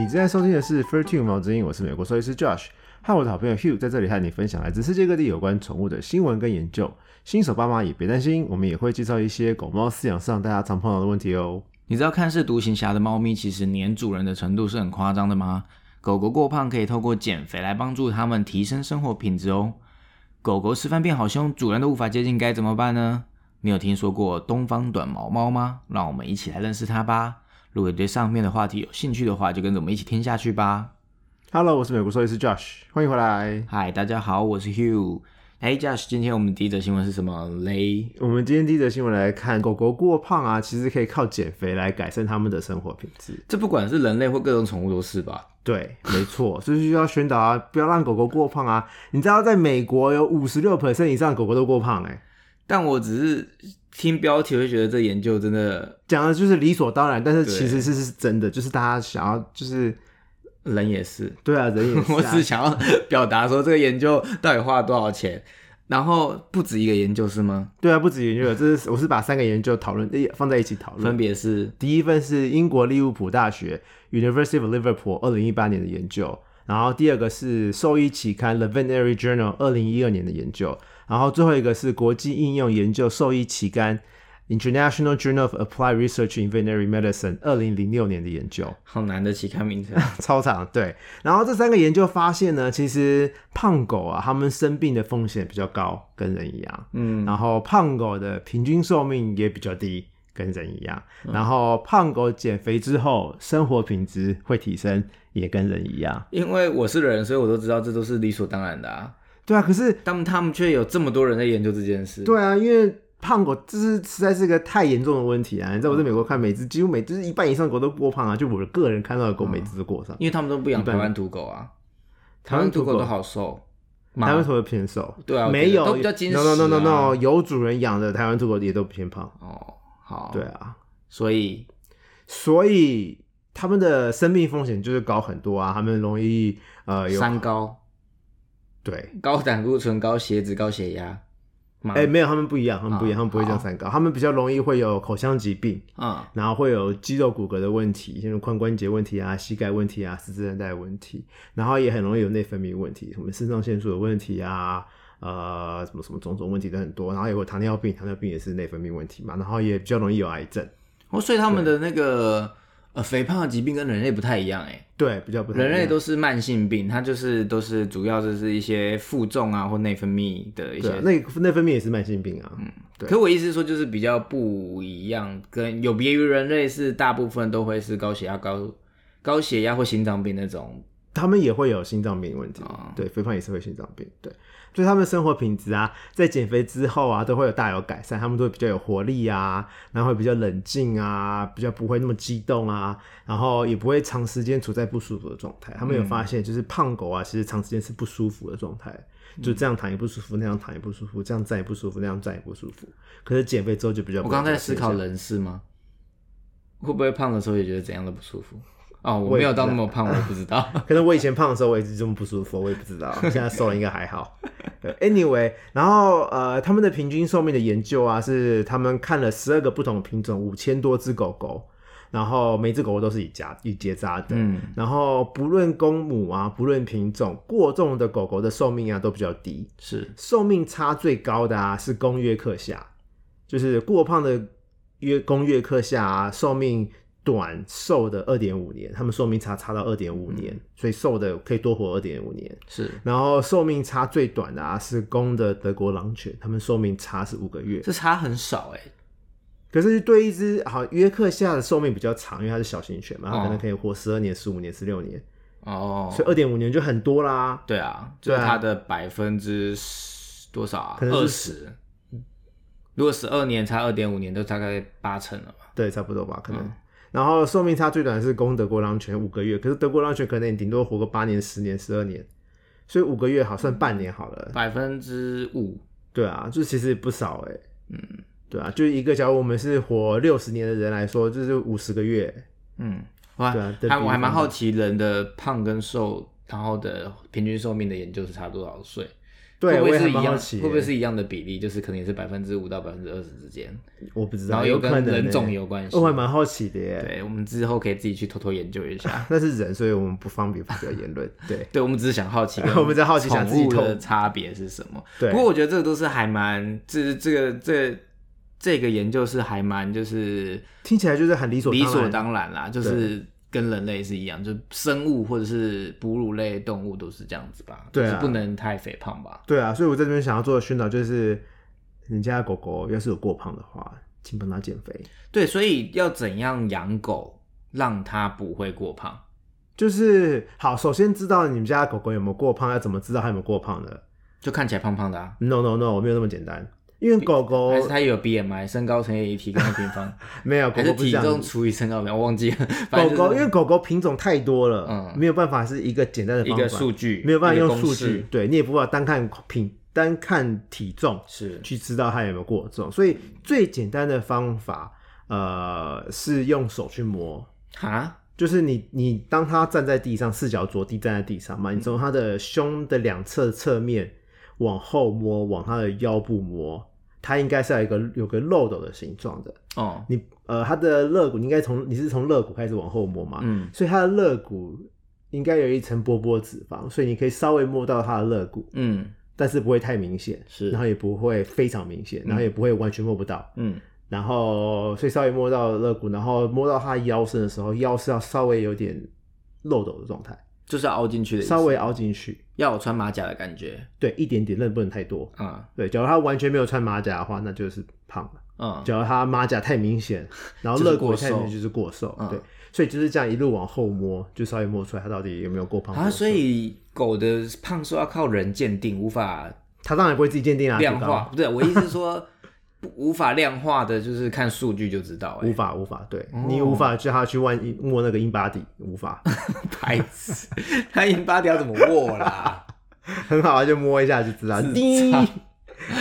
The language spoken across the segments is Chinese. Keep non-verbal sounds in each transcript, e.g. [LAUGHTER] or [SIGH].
你正在收听的是《Fur Two 猫之音》，我是美国兽医师 Josh，和我的好朋友 Hugh 在这里和你分享来自世界各地有关宠物的新闻跟研究。新手爸妈也别担心，我们也会介绍一些狗猫饲养上大家常碰到的问题哦。你知道看似独行侠的猫咪，其实黏主人的程度是很夸张的吗？狗狗过胖可以透过减肥来帮助它们提升生活品质哦。狗狗吃饭变好凶，主人都无法接近，该怎么办呢？你有听说过东方短毛猫吗？让我们一起来认识它吧。如果对上面的话题有兴趣的话，就跟着我们一起听下去吧。Hello，我是美国兽医师 Josh，欢迎回来。嗨，大家好，我是 Hugh。哎，Josh，今天我们第一则新闻是什么嘞？我们今天第一则新闻来看，狗狗过胖啊，其实可以靠减肥来改善它们的生活品质。这不管是人类或各种宠物都是吧？对，没错，所以需要宣导啊，不要让狗狗过胖啊。你知道，在美国有五十六 percent 以上的狗狗都过胖、欸，但我只是听标题，会觉得这研究真的讲的就是理所当然，但是其实是是真的，就是大家想要，就是人也是。对啊，人也是、啊，[LAUGHS] 我只想要 [LAUGHS] 表达说这个研究到底花了多少钱，然后不止一个研究是吗？对啊，不止研究了，这是我是把三个研究讨论放在一起讨论分。别是第一份是英国利物浦大学 University of Liverpool 二零一八年的研究，然后第二个是兽医期刊 The Veterinary Journal 二零一二年的研究，然后最后一个是国际应用研究兽医期刊 International Journal of Applied Research in Veterinary Medicine 二零零六年的研究。好难的期刊名称。[LAUGHS] 超长，对。然后这三个研究发现呢，其实胖狗啊，它们生病的风险比较高，跟人一样。嗯，然后胖狗的平均寿命也比较低，跟人一样。嗯然后胖狗减肥之后，生活品质会提升，也跟人一样。因为我是人，所以我都知道这都是理所当然的啊。对啊，可是但他们却有这么多人在研究这件事。，对啊，因为胖狗这是实在是个太严重的问题啊！你知道我在美国看每只几乎每只一半以上的狗都过胖啊，就我个人看到的狗每只都过上。因为他们都不养台湾土狗啊，台湾土狗都好瘦。台湾土狗偏瘦，对啊没有都比较精 No no no no，有主人养的台湾土狗也都偏胖。哦，好，对，啊，所以所以他们的生命风险就是高很多啊，他们容易呃有三高、对，高胆固醇、高血脂、高血压。吗？哎、没有，他们不一样，他们不一样，啊他们不会这样三高，他们比较容易会有口腔疾病，嗯，然后会有肌肉骨骼的问题，像是髋关节问题啊、膝盖问题啊、四肢韧带的问题，然后也很容易有内分泌问题，什么肾上腺素的问题啊，呃，什么什么种种问题都很多，然后也有糖尿病，糖尿病也是内分泌问题嘛，然后也比较容易有癌症，哦，所以他们的那个呃肥胖的疾病跟人类不太一样哎，对，比较不太一样人类都是慢性病，它就是都是主要就是一些负重啊或内分泌的一些对啊，。内内分泌也是慢性病啊，嗯对可我意思是说，就是比较不一样，跟有别于人类是大部分都会是高血压、高高血压或心脏病那种。他们也会有心脏病问题，哦对，肥胖也是会心脏病，对，所以他们生活品质啊，在减肥之后啊，都会有大有改善，他们都会比较有活力啊，然后会比较冷静啊，比较不会那么激动啊，然后也不会长时间处在不舒服的状态。他们有发现，就是胖狗啊，其实长时间是不舒服的状态。就这样躺也不舒服，那样躺也不舒服，这样站也不舒服，那样站也不舒服。可是减肥之后就比较不我刚刚在。思考人事吗？会不会胖的时候也觉得怎样都不舒服？哦，我没有到那么胖，我也不知道。[LAUGHS] 可能我以前胖的时候，我也是这么不舒服，我也不知道。现在瘦了应该还好。[LAUGHS] Anyway，然后呃，他们的平均寿命的研究啊，是他们看了十二个不同的品种，五千多只狗狗，然后每只狗狗都是以夹以结扎的。嗯，然后不论公母啊，不论品种，过重的狗狗的寿命啊都比较低。是寿命差最高的啊是公约克夏，就是过胖的约公约克夏啊，寿命短寿的二点五年，他们寿命差差到二点五年，所以瘦的可以多活二点五年。是，然后寿命差最短的啊是公的德国狼犬，他们寿命差是五个月。这差很少哎。可是对一只好约克夏的寿命比较长，因为它是小型犬嘛，它可能哦可以活十二年、十五年、十六年，哦，所以二点五年就很多啦。对啊，就是它的百分之多少啊？可能是二十。如果十二年差二点五年，都大概八成了吧。对，差不多吧，可能。嗯然后寿命差最短的是公德国狼犬五个月，可是德国狼犬可能也顶多活个八年、十年、十二年，所以五个月好算半年好了。百分之五，对啊，就其实不少哎、嗯，对啊，就一个假如我们是活六十年的人来说，就是五十个月。嗯，哇还对啊还我还蛮好奇。奇人的胖跟瘦，然后的平均寿命的研究是差多少岁？对，会不会是一样？会不会是一样的比例？就是可能也是百分之五到百分之二十之间，我不知道，然后又有可能跟人种欸有关系。我还蛮好奇的耶。对，我们之后可以自己去偷偷研究一下。[LAUGHS] 那是人，所以我们不方便发表言论。对，[LAUGHS] 对，我们只是想好奇 [LAUGHS] 我们在好奇想自己的差别是什么。对不过我觉得这个都是还蛮，这这个这这个研究是还蛮就是听起来就是很理所理所。当然啦，就是跟人类是一样，就生物或者是哺乳类动物都是这样子吧，对啊就是不能太肥胖吧。对啊，所以我在这边想要做的宣导就是，你家的狗狗要是有过胖的话，请帮它减肥。对，所以要怎样养狗让它不会过胖？就是好，首先知道你们家的狗狗有没有过胖，要怎么知道它有没有过胖的就看起来胖胖的啊，？No No No，我没有那么简单，因为狗狗还是它有 BMI，身高乘以体重的平方，[LAUGHS] 没有狗还是体。重除以身高？我忘记了。[LAUGHS] 反狗就是狗因为狗狗品种太多了，嗯没有办法是一个简单的一个方法，数据，没有办法用数据，对你也不办法单看品单看体重是去知道它有没有过重，所以最简单的方法，呃，是用手去摸。哈，就是你，你当它站在地上，四脚着地站在地上嘛，你从它的胸的两侧侧面往后摸，往它的腰部摸，它应该是要有一个有个漏斗的形状的。哦，你呃，它的肋骨你应该从你是从肋骨开始往后摸嘛，嗯，所以它的肋骨应该有一层薄薄的脂肪，所以你可以稍微摸到它的肋骨，嗯。但是不会太明显，是。然后也不会非常明显，然后也不会完全摸不到，嗯，然后所以稍微摸到肋骨，然后摸到它腰身的时候，腰是要稍微有点漏斗的状态，就是要凹进去的，稍微凹进去，要有穿马甲的感觉对，一点点，但不能太多。啊，对，假如他完全没有穿马甲的话，那就是胖了。嗯，假如他马甲太明显，[LAUGHS] 然后就是肋骨过瘦也太明显，就是过瘦。嗯对，所以就是这样一路往后摸，就稍微摸出来他到底有没有过胖。啊，所以狗的胖瘦要靠人鉴定，无法他当然不会自己鉴定啊，量化。不对，我意思是说，不无法量化的，就是看数据就知道、无哎，法无法，对、哦。你无法叫他去万一摸那个英巴底，无法。白痴，他英巴条怎么握啦？[LAUGHS] 很好啊，就摸一下就知道。滴，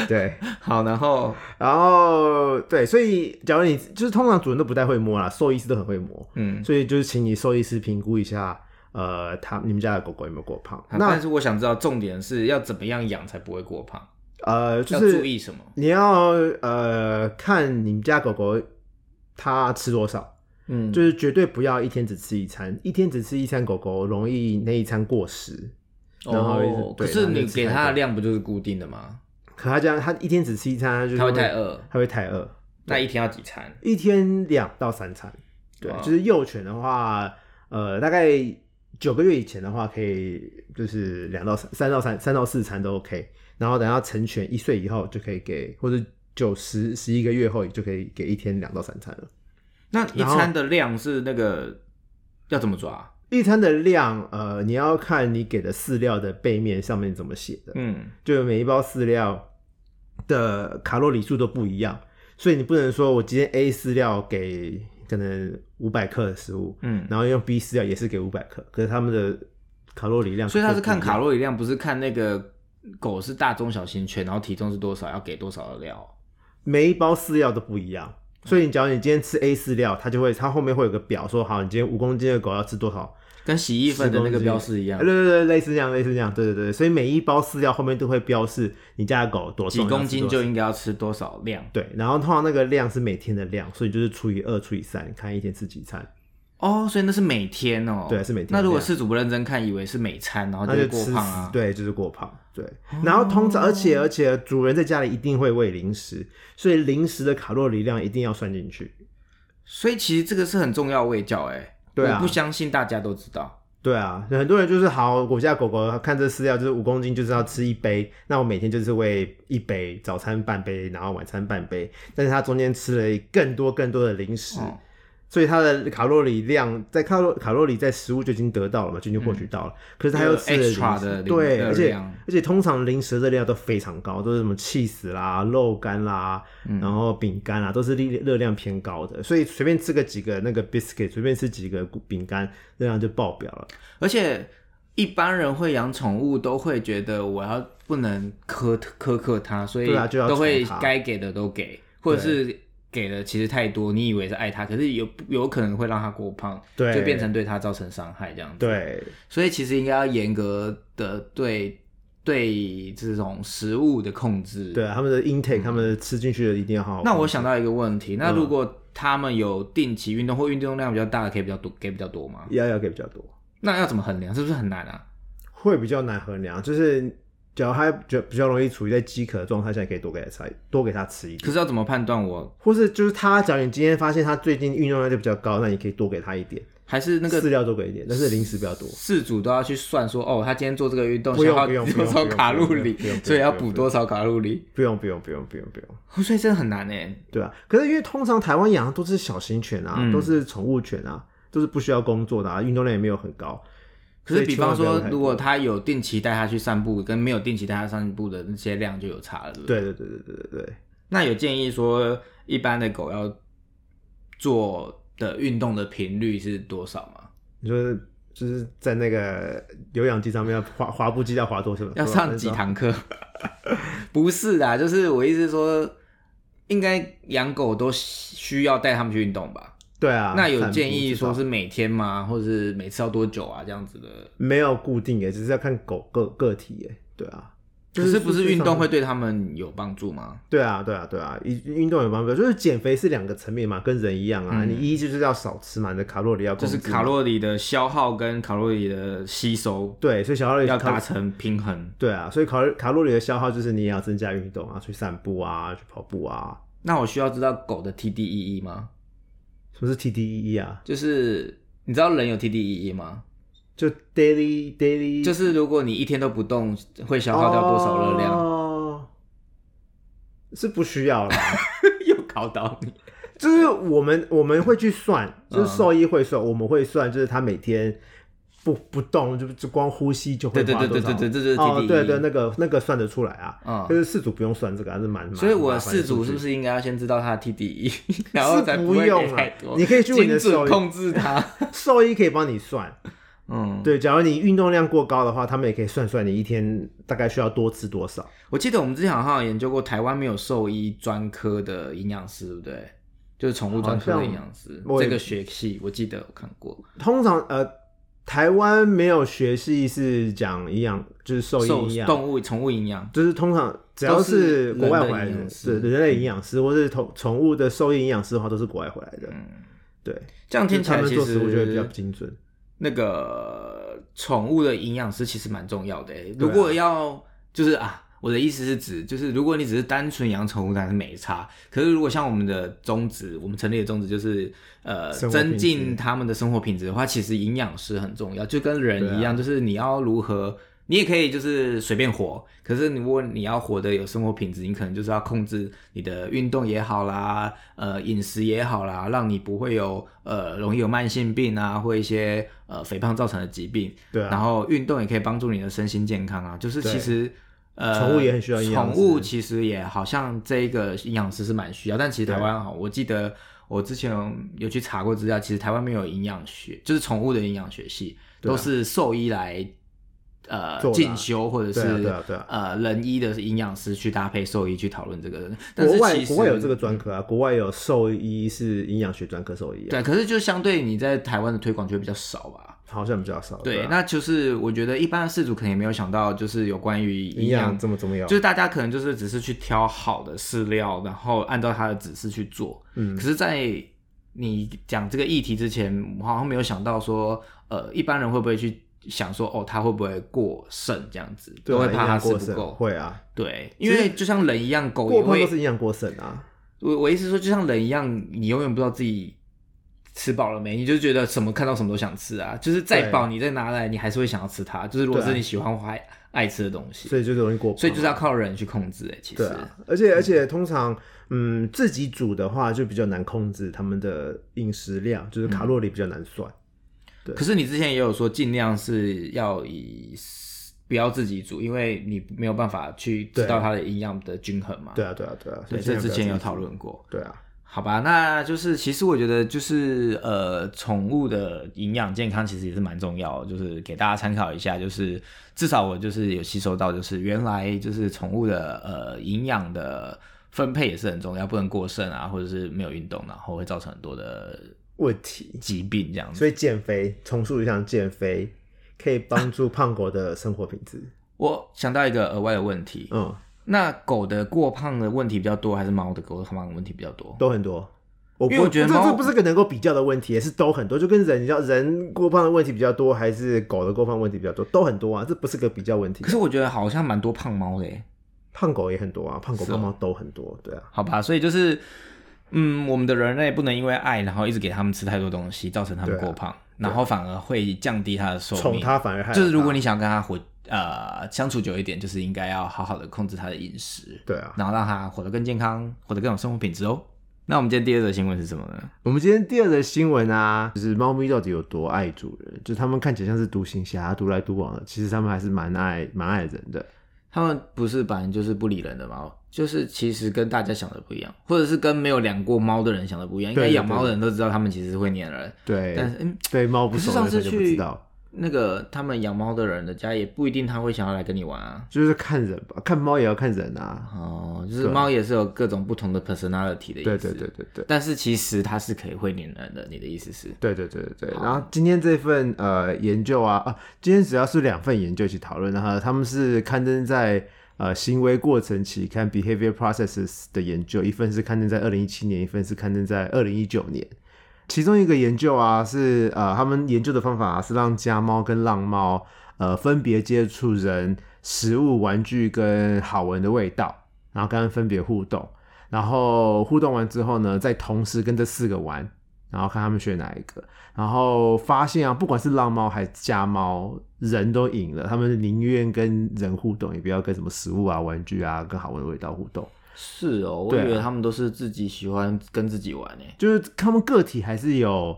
对，好，然后？然后对，所以假如你就是通常主人都不太会摸啦，兽医师都很会摸，嗯，所以就是请你兽医师评估一下，呃，他你们家的狗狗有没有过胖？啊那但是我想知道重点是要怎么样养才不会过胖，呃，就是注是意什么？你要呃看你们家狗狗它吃多少，嗯，就是绝对不要一天只吃一餐，一天只吃一餐，狗狗容易那一餐过食。然后哦，可是你给它的量不就是固定的吗？可它这样，它一天只吃一餐，它就会太，饿，它会太饿。那一天要几餐？一天两到三餐，对，哇就是幼犬的话，呃，大概九个月以前的话，可以就是两到三三到三三到四餐都 OK，然后等到成犬一岁以后就可以给，或者九十十一个月后就可以给一天两到三餐了。那一餐的量是那个要怎么抓？一餐的量，呃，你要看你给的饲料的背面上面怎么写的，嗯，就每一包饲料的卡路里数都不一样，所以你不能说我今天 A 饲料给可能五百克的食物，嗯，然后用 B 饲料也是给五百克，可是他们的卡路里量，所以他是看卡，路里量，不是看那个狗是大中小型犬，然后体重是多少，要给多少的料。每一包饲料都不一样。所以你假如你今天吃 A 饲料，它就会它后面会有个表说，好，你今天五公斤的狗要吃多少跟洗衣粉的那个标示一样对，对对，类似这样，类似这样，对对对。所以每一包饲料后面都会标示你家的狗多少，几公斤就应该要吃多少量。对。然后通常那个量是每天的量，所以就是除以二除以三，看一天吃几餐，哦，所以那是每天哦。对是每天那如果这样事主不认真看，以为是每餐，然后就过胖啊。对，就是过胖。对，然后通常而且而且主人在家里一定会喂零食，所以零食的卡路里量一定要算进去。所以其实这个是很重要的喂教哎。对啊我不相信大家都知道。对啊，很多人就是好，我家狗狗看这饲料就是五公斤，就是要吃一杯，那我每天就是喂一杯，早餐半杯，然后晚餐半杯，但是它中间吃了更多更多的零食，哦所以它的卡路里量在卡路卡路里在食物就已经得到了嘛，就已经获取到了，可是它又吃了零食。extra 的零对，而且而且通常零食的量都非常高，都是什么 cheese 啦、肉干啦，嗯。然后饼干啦，都是热热量偏高的，所以随便吃个几个那个 biscuit，随便吃几个饼干，热量就爆表了。而且一般人会养宠物，都会觉得我要不能苛苛刻它，所以都会该给的都给，或者是给的其实太多，你以为是爱他，可是有有可能会让他过胖，对就变成对他造成伤害这样子。，对，所以其实应该要严格的对对这种食物的控制。对啊，他们的 intake，、他们吃进去的一定要好好。那我想到一个问题，嗯那如果他们有定期运动或运动量比较大的，可以比较多给比较多吗？要要给比较多，那要怎么衡量？是不是很难啊？会比较难衡量。就是假如他就比较容易处于在饥渴的状态下，可以多给他吃，多给他吃一点。可是要怎么判断我或是就是他，假如你今天发现他最近运动量就比较高，那你可以多给他一点，还是那个饲料多给一点，但是零食比较多。事主都要去算说，哦，他今天做这个运动消耗多少卡路里所以要补多少卡路里？不用不用不用不用不用，哦所以真的很难哎。对啊。可是因为通常台湾养的都是小型犬啊，嗯都是宠物犬啊，都是不需要工作的啊，运动量也没有很高。可是比方说如果他有定期带他去散步，跟没有定期带他散步的那些量就有差了，对对？对对对对对那有建议说，一般的狗要做的运动的频率是多少吗？你说就是在那个有氧机上面要滑滑步机要滑多少？要上几？堂课？[LAUGHS] 不是啦，就是我意思说，应该养狗都需要带他们去运动吧？对啊，那有建议说是每天吗？或者是每次要多久啊？这样子的？没有固定诶，只是要看狗个个体诶。对啊，就可是不是运动上会对它们有帮助吗？对啊，对啊，对啊，运运动有帮助，就是减肥是两个层面嘛，跟人一样啊。嗯你一就是要少吃嘛，你的卡路里要就是卡路里的消耗跟卡路里的吸收对，所以小卡路里要达成平衡。对啊，所以卡路卡路里的消耗就是你也要增加运动啊，去散步啊，去跑步啊。那我需要知道狗的 TDEE 吗？什么是 TDEE 啊？就是你知道人有 TDEE 吗？就 daily daily 就是如果你一天都不动，会消耗掉多少热量？哦，是不需要啦。[LAUGHS] 又考到你。就是我们我们会去算，就是嗯兽医会算，我们会算，就是他每天不不动，就就光呼吸就会对对花多少。哦，对对，那个那个算得出来啊。嗯就是四组不用算这个，还是蛮蛮。所以我蛮麻烦的饲主是不是应该要先知道他的 TDE，[LAUGHS] 然后不用太多？你可以去控制它。[LAUGHS] 兽医可以帮你算？[LAUGHS] 嗯，对，假如你运动量过高的话，他们也可以算算你一天大概需要多吃多少。我记得我们之前好像有研究过，台湾没有兽医专科的营养师，对不对？就是宠物专科的营养师这个学系，我记得我看过。通常呃，台湾没有学系是讲营养，就是兽兽医营养。动物宠物营养，就是通常只要都是是国外回来的，是人类营养师或是宠宠物的兽医营养师的话，都是国外回来的。嗯，对，这样听起来其做食物就会比较精准。那个宠物的营养师其实蛮重要的如果要就是啊，我的意思是指，就是如果你只是单纯养宠物，当然是没差。可是如果像我们的宗旨，我们成立的宗旨就是呃增进他们的生活品质的话，其实营养师很重要，就跟人一样，啊就是你要如何。你也可以就是随便活，可是如果你要活得有生活品质，你可能就是要控制你的运动也好啦，呃饮食也好啦，让你不会有呃容易有慢性病啊，或一些呃肥胖造成的疾病。对啊，然后运动也可以帮助你的身心健康啊，就是其实呃，宠物也很需要营养师宠物其实也好像这一个营养师是蛮需要，但其实台湾哈，我记得我之前有去查过资料，其实台湾没有营养学，就是宠物的营养学系，啊都是兽医来呃进修，或者是呃人医的营养师去搭配兽医去讨论这个。但是国外其实国外有这个专科啊，国外有兽医是营养学专科兽医啊，对，可是就相对你在台湾的推广就会比较少吧。好像比较少。对，啊那就是我觉得一般的饲主可能也没有想到，就是有关于营营养养这么重要，就是大家可能就是只是去挑好的饲料，然后按照他的指示去做。嗯可是，在你讲这个议题之前，我好像没有想到说，呃，一般人会不会去想说，哦，他会不会过剩这样子，都会怕他过不够。会啊，对，因为就像人一样，狗也过胖都会。是营养过剩啊。我我意思说，就像人一样，你永远不知道自己。吃饱了没？你就觉得什么看到什么都想吃啊！就是再对饱，你再拿来，你还是会想要吃它。就是如果是你喜欢或爱爱吃的东西，所以就容易过。所以就是要靠人去控制、欸。哎，其实对啊，而且而且通常，嗯，自己煮的话就比较难控制他们的饮食量，就是卡路里比较难算。可是你之前也有说，尽量是要以不要自己煮，因为你没有办法去知道它的营养的均衡嘛。对啊，对啊，对啊。所对，以这之前有。讨论过。对啊，好吧，那就是其实我觉得就是呃，宠物的营养健康其实也是蛮重要的，就是给大家参考一下，就是至少我就是有吸收到，就是原来就是宠物的呃营养的分配也是很重要，不能过剩啊，或者是没有运动，然后会造成很多的问题。疾病这样子。所以减肥，重塑一下，减肥可以帮助胖狗的生活品质。我想到一个额外的问题，嗯，那狗的过胖的问题比较多，还是猫的狗的胖的问题比较多？都很多。我因为我觉得这这不是个能够比较的问题，也是都很多，就跟人，你知道人过胖的问题比较多，还是狗的过胖问题比较多，都很多啊，这不是个比较问题可。是我觉得好像蛮多胖猫的耶，胖狗也很多啊，胖狗、胖猫都很多，对啊，好吧，所以就是，嗯，我们的人类不能因为爱，然后一直给他们吃太多东西，造成他们过胖，然后反而会降低它的寿命宠命。它反而就是如果你想跟它活呃相处久一点，就是应该要好好的控制他的饮食，对啊，然后让他活得更健康，活得更有生活品质哦。那我们今天第二则新闻是什么呢？我们今天第二则新闻啊，就是猫咪到底有多爱主人？就是它们看起来像是独行侠，独来独往的，其实它们还是蛮爱蛮爱人的。它们不是本来就是不理人的猫，就是其实跟大家想的不一样，或者是跟没有养过猫的人想的不一样。应该养猫的人都知道，它们其实会黏人，对，但是嗯，对猫不熟的人就不知道，那个他们养猫的人的家也不一定他会想要来跟你玩啊。就是看人吧，看猫也要看人啊。哦，就是对猫也是有各种不同的 personality 的意思。对对对对对。但是其实它是可以会黏人的，你的意思是？对对对对对，然后今天这份呃研究啊啊，今天主要是两份研究一起讨论，然后他们是刊登在呃行为过程期刊 Behavior Processes 的研究，一份是刊登在二零一七年，一份是刊登在二零一九年。其中一个研究啊是呃他们研究的方法、啊、是让家猫跟浪猫呃分别接触人、食物、玩具跟好闻的味道，然后跟它们分别互动，然后互动完之后呢，再同时跟这四个玩，然后看他们选哪一个，然后发现啊，不管是浪猫还是家猫，人都赢了，他们宁愿跟人互动，也不要跟什么食物啊、玩具啊、跟好闻的味道互动。是哦，我以为他们都是自己喜欢跟自己玩诶。就是他们个体还是有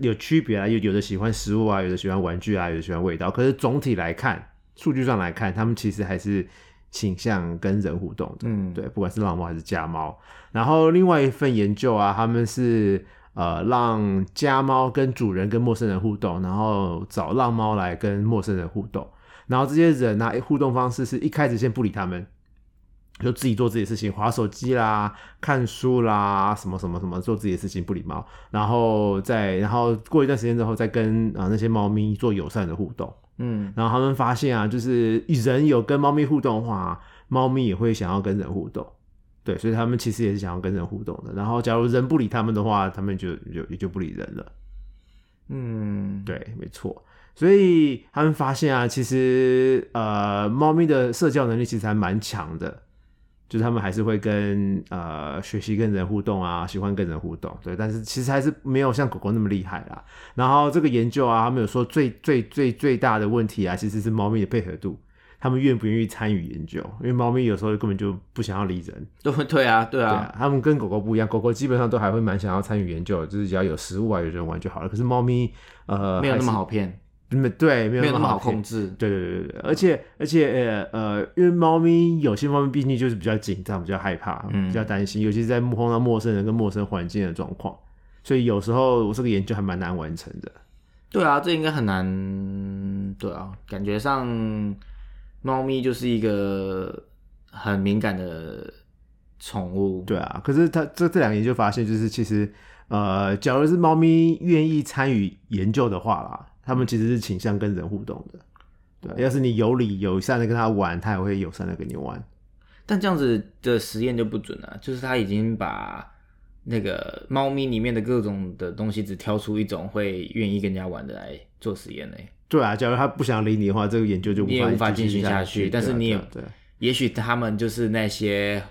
有区别啊，有有的喜欢食物啊，有的喜欢玩具啊，有的喜欢味道。可是总体来看，数据上来看，他们其实还是倾向跟人互动的。嗯，对，不管是浪猫还是家猫。然后另外一份研究啊，他们是呃让家猫跟主人跟陌生人互动，然后找浪猫来跟陌生人互动。然后这些人啊，互动方式是一开始先不理他们，就自己做自己的事情，划手机啦、看书啦，什么什么什么，做自己的事情不礼貌。然后再然后过一段时间之后，再跟啊、呃那些猫咪做友善的互动。嗯，然后他们发现啊，就是人有跟猫咪互动的话，猫咪也会想要跟人互动。对，所以他们其实也是想要跟人互动的。然后，假如人不理他们的话，他们就就也就不理人了。嗯，对，没错。所以他们发现啊，其实呃，猫咪的社交能力其实还蛮强的，就是他们还是会跟呃学习跟人互动啊，喜欢跟人互动。对，但是其实还是没有像狗狗那么厉害啦。然后这个研究啊，他们有说最最最最大的问题啊，其实是猫咪的配合度。他们愿不愿意参与研究？因为猫咪有时候根本就不想要理人，[LAUGHS] 对啊，对啊，对啊，他们跟狗狗不一样，狗狗基本上都还会蛮想要参与研究，就是只要有食物啊，有人玩就好了。可是猫咪，呃，没有那么好骗，嗯，对，没有那么好控制。对对对对对，而且而且呃呃，因为猫咪有些猫咪毕竟就是比较紧张、比较害怕、嗯比较担心，尤其是在碰到陌生人跟陌生环境的状况，所以有时候我这个研究还蛮难完成的。对啊，这应该很难。对啊，感觉上猫咪就是一个很敏感的宠物。对啊，可是它这这两个研究发现，就是其实呃，假如是猫咪愿意参与研究的话啦，它们其实是倾向跟人互动的。对，要是你有理友善的跟他玩，他也会友善的跟你玩。但这样子的实验就不准了，就是他已经把那个猫咪里面的各种的东西，只挑出一种会愿意跟人家玩的来做实验嘞。对啊，假如他不想理你的话，这个研究就你也无法继进行下去。但是你也对啊对啊对啊也许他们就是那些呃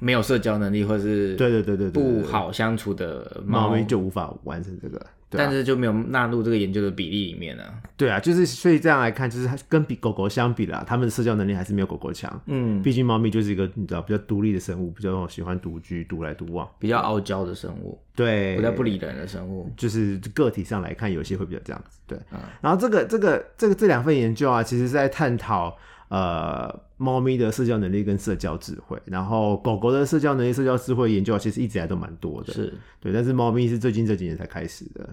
没有社交能力或是对对对对不好相处的猫咪就无法完成这个。对啊但是就没有纳入这个研究的比例里面呢、对啊，就是所以这样来看，就是它跟比狗狗相比啦，它们的社交能力还是没有狗狗强。嗯，毕竟猫咪就是一个你知道比较独立的生物，比较喜欢独居、独来独往。比较傲娇的生物，对，比较不理人的生物。就是个体上来看，有些会比较这样子。对，嗯然后这个这个这个这两份研究啊，其实是在探讨呃猫咪的社交能力跟社交智慧，然后狗狗的社交能力、社交智慧研究啊其实一直以来都蛮多的。是，对，但是猫咪是最近这几年才开始的。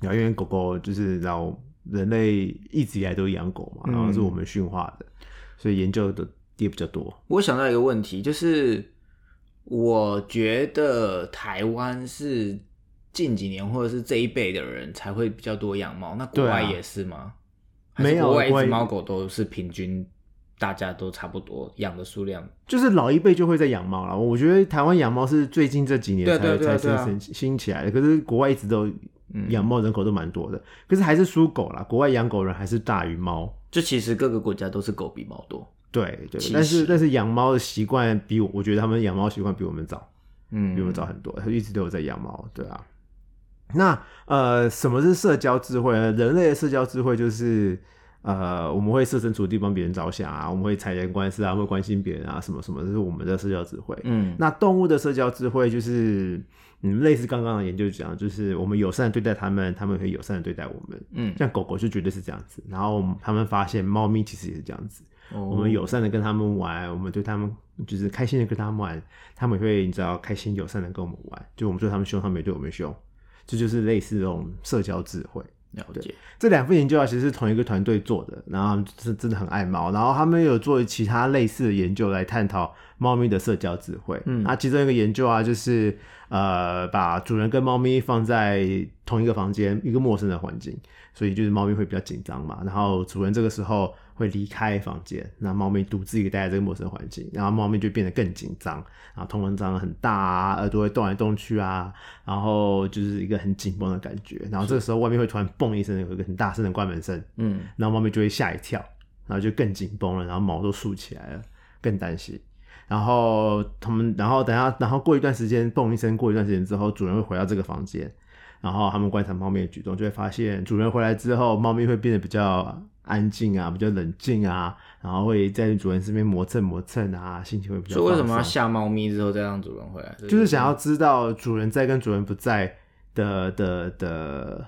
然后因为狗狗就是然后人类一直以来都养狗嘛，然后是我们驯化的，所以研究的也比较多。我想到一个问题，就是我觉得台湾是近几年或者是这一辈的人才会比较多养猫，那国外也是吗？没有国外国外一只猫狗都是平均，大家都差不多养的数量。就是老一辈就会在养猫了。我觉得台湾养猫是最近这几年对才才兴兴起来的，可是国外一直都嗯养猫人口都蛮多的，可是还是输狗啦。国外养狗人还是大于猫。就其实各个国家都是狗比猫多。对对，但是但是养猫的习惯比我，我觉得他们养猫习惯比我们早，嗯，比我们早很多，他一直都有在养猫，对啊。那呃，什么是社交智慧呢？人类的社交智慧就是呃，我们会设身处地帮别人着想啊，我们会察言观色啊，会关心别人啊，什么什么，这是我们的社交智慧。嗯那动物的社交智慧就是，嗯，类似刚刚的研究讲，就是我们友善对待他们，他们会友善的对待我们。嗯，像狗狗就绝对是这样子，然后他们发现猫咪其实也是这样子，我我们友善的跟他们玩，我们对他们就是开心的跟他们玩，他们也会你知道开心友善的跟我们玩，就我们对他们凶，他们也对我们凶，这就是类似这种社交智慧。了解。这两份研究啊，其实是同一个团队做的，然后是真的很爱猫，然后他们有做其他类似的研究来探讨猫咪的社交智慧。嗯那其中一个研究啊，就是呃，把主人跟猫咪放在同一个房间，一个陌生的环境，所以就是猫咪会比较紧张嘛，然后主人这个时候会离开房间，那猫咪独自一个待在这个陌生环境，然后猫咪就变得更紧张，然后头文章很大啊，耳朵会动来动去啊，然后就是一个很紧绷的感觉，然后这个时候外面会突然嘣一声，有一个很大声的关门声，嗯，然后猫咪就会吓一跳，然后就更紧绷了，然后毛都竖起来了，更担心。然后他们，然后等下，然后过一段时间，嘣一声，过一段时间之后，主人会回到这个房间，然后他们观察猫咪的举动，就会发现主人回来之后，猫咪会变得比较安静啊，比较冷静啊，然后会在主人身边磨蹭磨蹭啊，心情会比较所以为什么要吓猫咪之后再让主人回来？就是想要知道主人在跟主人不在的的的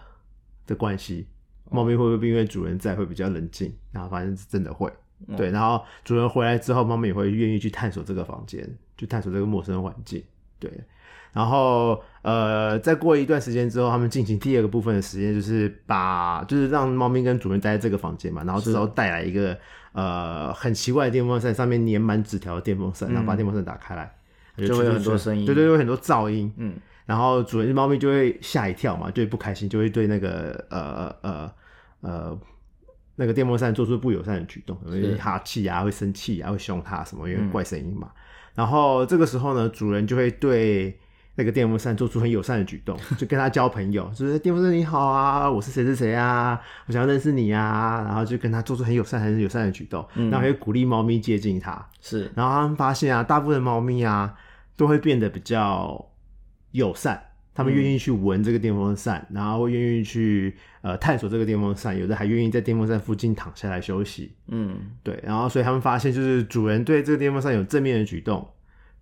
的关系。猫咪会不会因为主人在会比较冷静？然后反正是真的会，嗯对。然后主人回来之后，猫咪也会愿意去探索这个房间，去探索这个陌生环境，对。然后呃，再过一段时间之后，他们进行第二个部分的实验，就是把就是让猫咪跟主人待在这个房间嘛，然后这时候带来一个呃很奇怪的电风扇，上面粘满纸条的电风扇，然后把电风扇打开来，嗯就会有很多声音。对对，有很多噪音，嗯，然后主人猫咪就会吓一跳嘛，就会不开心，就会对那个呃呃呃那个电风扇做出不友善的举动，会哈气啊，会生气啊，会凶它什么，因为怪声音嘛。然后这个时候呢，主人就会对那个电风扇做出很友善的举动，就跟他交朋友，就是电风扇你好啊，我是谁谁谁啊，我想要认识你啊，然后就跟他做出很友善、很友善的举动，然后会鼓励猫咪接近他。是然后他们发现啊，大部分的猫咪啊都会变得比较友善，他们愿意去闻这个电风扇，然后会愿意去呃探索这个电风扇，有的还愿意在电风扇附近躺下来休息。嗯对，然后所以他们发现，就是主人对这个电风扇有正面的举动，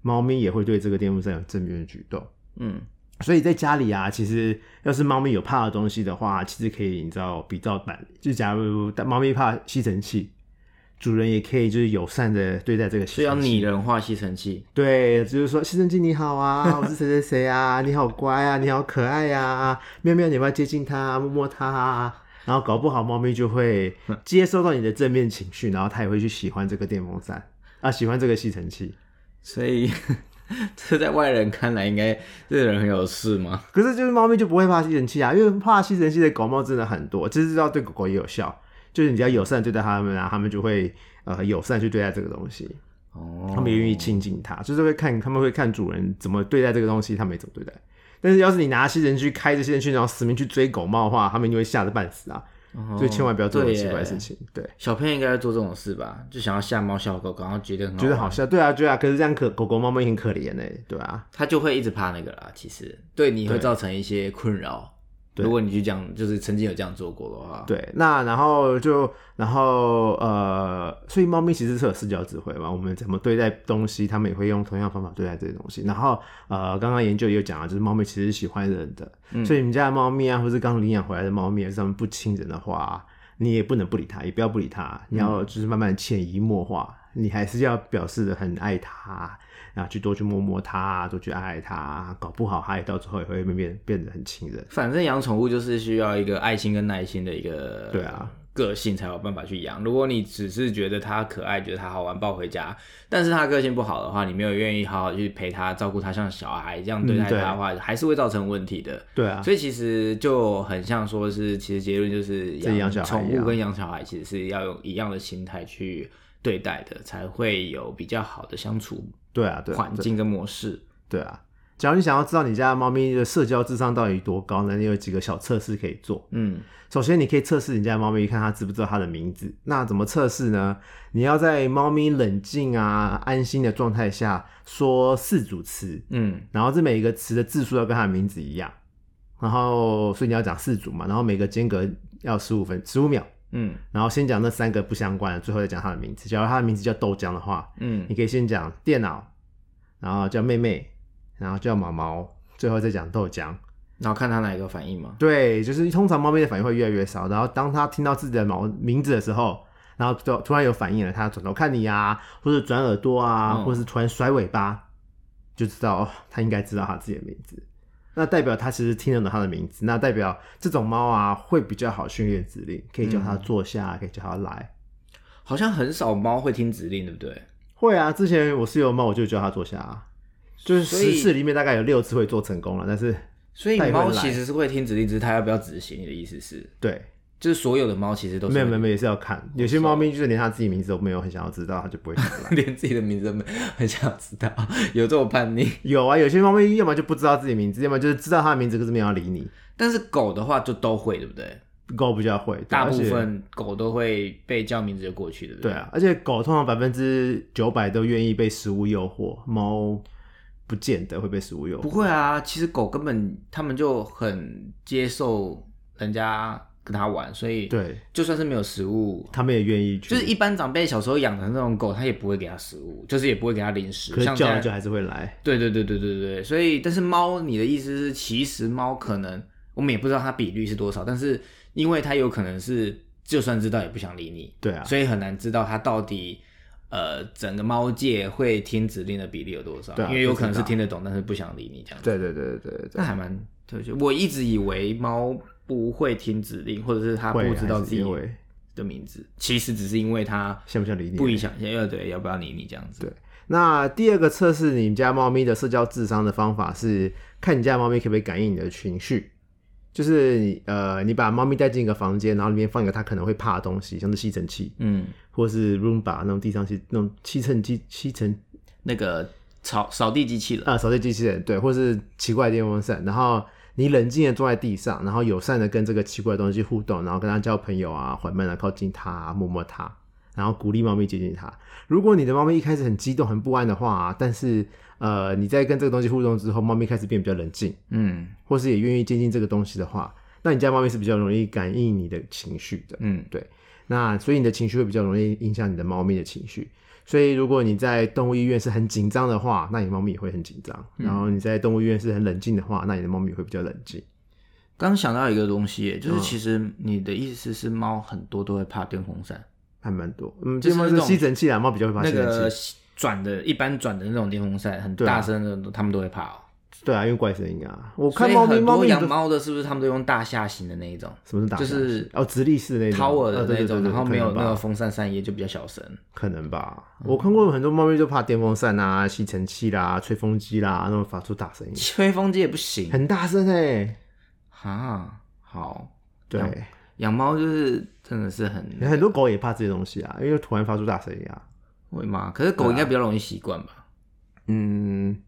猫咪也会对这个电风扇有正面的举动。嗯所以在家里啊，其实要是猫咪有怕的东西的话，其实可以你知道比照版，就假如猫咪怕吸尘器，主人也可以就是友善的对待这个吸所以要。拟人化吸尘器。对，就是说吸尘器你好啊，我是谁谁谁啊，你好乖啊，你好可爱呀、啊，喵喵，你要不要接近它，摸摸它啊？然后搞不好猫咪就会接收到你的正面情绪，然后它也会去喜欢这个电风扇啊，喜欢这个吸尘器。所以 [LAUGHS] 这在外人看来，应该这个人很有事吗？可是就是猫咪就不会怕吸尘器啊，因为怕吸尘器的狗猫真的很多，其实知道对狗狗也有效，就是你只要友善地对待它们啊，它们就会呃友善去对待这个东西，哦，它们也愿意亲近它，就是会看他们会看主人怎么对待这个东西，它们也怎么对待。但是要是你拿吸尘器开着吸尘器，然后死命去追狗猫的话，它们就会吓得半死啊！哦所以千万不要做这种奇怪的事情。对，小朋友应该做这种事吧？就想要吓猫吓狗狗，然后觉得很玩觉得好笑，对啊，对啊。可是这样可狗狗猫猫也很可怜呢、对啊。它就会一直怕那个啦。其实对你会造成一些困扰。对。如果你去讲，就是曾经有这样做过的话，对，那然后就然后呃，所以猫咪其实是有社交智慧嘛，我们怎么对待东西，它们也会用同样方法对待这些东西。然后呃，刚刚研究也有讲啊，就是猫咪其实是喜欢人的，所以你们家的猫咪啊，或是刚领养回来的猫咪，要是它们不亲人的话，你也不能不理它，也不要不理它，你要就是慢慢潜移默化，你还是要表示的很爱它。然后去多去摸摸它，多去爱爱它，搞不好它也到最后也会变变变得很亲人。反正养宠物就是需要一个爱心跟耐心的一个对啊个性才有办法去养。如果你只是觉得它可爱，觉得它好玩，抱回家，但是它个性不好的话，你没有愿意好好去陪它、照顾它，像小孩这样对待它的话，还是会造成问题的。对啊，所以其实就很像说是，其实结论就是养宠物跟养小孩其实是要用一样的心态去对待的，才会有比较好的相处。对啊，对环境跟模式。对啊。假如你想要知道你家的猫咪的社交智商到底多高呢？你有几个小测试可以做。嗯，首先你可以测试你家的猫咪，看它知不知道它的名字。那怎么测试呢？你要在猫咪冷静啊、安心的状态下说四组词。嗯，然后这每一个词的字数要跟它的名字一样。然后，所以你要讲四组嘛。然后每个间隔要十五分、十五秒。嗯，然后先讲那三个不相关的，最后再讲它的名字。假如它的名字叫豆浆的话，嗯，你可以先讲电脑，然后叫妹妹。然后叫毛毛，最后再讲豆浆，然后看他哪一个反应嘛。对，就是通常猫咪的反应会越来越少，然后当它听到自己的毛名字的时候，然后就突然有反应了，它转头看你啊，或者转耳朵啊，或者是突然甩尾巴，就知道他应该知道他自己的名字。那代表它其实听得懂它的名字，那代表这种猫啊会比较好训练指令，可以叫它坐下，可以叫它来。好像很少猫会听指令，对不对？会啊，之前我室友猫我就叫它坐下。啊就是十次里面大概有六次会做成功了，但是所以猫其实是会听指令，只是它要不要执行。你的意思是？对，就是所有的猫其实都没有没有也是要看，有些猫咪就是连它自己名字都没有很想要知道，它就不会 [LAUGHS] 连自己的名字都没很想要知道，有这种叛逆？[LAUGHS] 有啊，有些猫咪要么就不知道自己名字，要么就是知道它的名字可是没有理你。但是狗的话就都会，对不对？狗比较会，大部分狗都会被叫名字就过去的。对啊，而且狗通常百分之九百都愿意被食物诱惑，猫。不见得会被食物诱惑。不会啊，其实狗根本他们就很接受人家跟它玩，所以对，就算是没有食物，他们也愿意。就是一般长辈小时候养的那种狗，他也不会给它食物，就是也不会给它零食。可是叫就还是会来。对对对对对对，所以但是猫，你的意思是，其实猫可能我们也不知道它比率是多少，但是因为它有可能是就算知道也不想理你，对啊，所以很难知道它到底。呃，整个猫界会听指令的比例有多少？对，因为有可能是听得懂，但是不想理你这样。对对对对对，那还蛮特别。我一直以为猫不会听指令，或者是他不知道自己的名字，其实只是因为他想不想理你，不影响，要对要不要理你这样子。对。那第二个测试你家猫咪的社交智商的方法是看你家猫咪可不可以感应你的情绪。就是你呃，你把猫咪带进一个房间，然后里面放一个它可能会怕的东西，像是吸尘器，嗯，或是 Roomba 那种地上吸那种吸尘机、吸尘那个扫扫地机器人啊，扫地机器人对，或是奇怪的电风扇。然后你冷静的坐在地上，然后友善的跟这个奇怪的东西互动，然后跟它交朋友啊，缓慢的靠近它，摸摸它，然后鼓励猫咪接近它。如果你的猫咪一开始很激动、很不安的话，但是呃，你在跟这个东西互动之后，猫咪开始变比较冷静，嗯，或是也愿意接近这个东西的话，那你家猫咪是比较容易感应你的情绪的，嗯，对。那所以你的情绪会比较容易影响你的猫咪的情绪。所以如果你在动物医院是很紧张的话，那你猫咪也会很紧张。然后你在动物医院是很冷静的话，那你的猫咪会比较冷静。刚想到一个东西，就是其实你的意思是猫很多都会怕电风扇，还蛮多，嗯，就是吸尘器啊，猫比较会怕吸尘器。转的一般转的那种电风扇很大声的，他们都会怕哦。对啊，因为怪声音啊。我看猫咪，猫咪养猫的是不是他们都用大下型的那一种？什么是大？就是哦，直立式那种，tower 的那种，然后没有那个风扇扇叶就比较小声。可能吧。我看过很多猫咪就怕电风扇啊、吸尘器啦、吹风机啦，那种发出大声音。[LAUGHS] 吹风机也不行，很大声哎。哈，好。对，养猫就是真的是很很多狗也怕这些东西啊，因为突然发出大声音啊。会吗？可是狗应该比较容易习惯吧？嗯，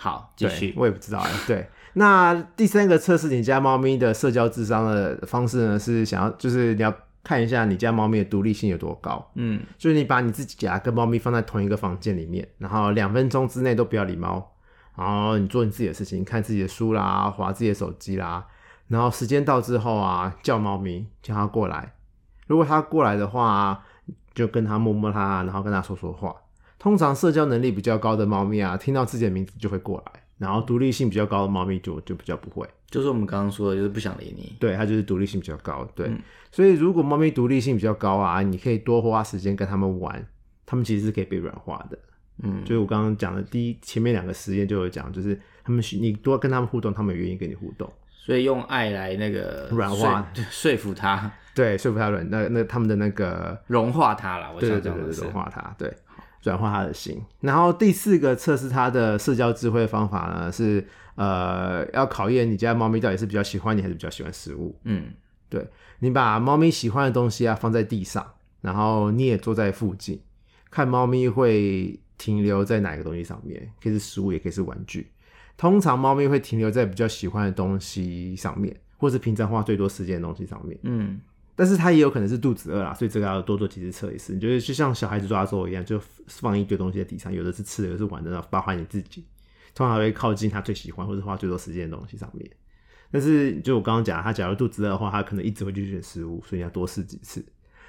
好，继续。我也不知道哎。[LAUGHS] 对，那第三个测试你家猫咪的社交智商的方式呢？是想要就是你要看一下你家猫咪的独立性有多高。嗯，就是你把你自己家跟猫咪放在同一个房间里面，然后两分钟之内都不要理猫，然后你做你自己的事情，看自己的书啦，划自己的手机啦，然后时间到之后啊，叫猫咪叫它过来。如果它过来的话。就跟它摸摸它，然后跟它说说话。通常社交能力比较高的猫咪啊，听到自己的名字就会过来。然后独立性比较高的猫咪就就比较不会。就是我们刚刚说的，就是不想理你。对，它就是独立性比较高。对，所以如果猫咪独立性比较高啊，你可以多花时间跟他们玩，他们其实是可以被软化的。嗯，就是我刚刚讲的第一前面两个实验就有讲，就是他们你多跟他们互动，他们愿意跟你互动。所以用爱来那个软化说说服它，对，说服它软，那那他们的那个融化它了。我对想讲的是融化它，对，软化他的心。然后第四个测试它的社交智慧的方法呢，是呃，要考验你家猫咪到底是比较喜欢你还是比较喜欢食物。嗯对你把猫咪喜欢的东西啊放在地上，然后你也坐在附近，看猫咪会停留在哪个东西上面，可以是食物，也可以是玩具。通常猫咪会停留在比较喜欢的东西上面，或是平常花最多时间的东西上面。嗯但是它也有可能是肚子饿啦，所以这个要多做几次测一次。你就是就像小孩子抓周一样，就放一堆东西在地上，有的是吃的，有的是玩的，然后包含你自己，通常会靠近他最喜欢或者花最多时间的东西上面。但是就我刚刚讲，它假如肚子饿的话，它可能一直会去选食物，所以你要多试几次。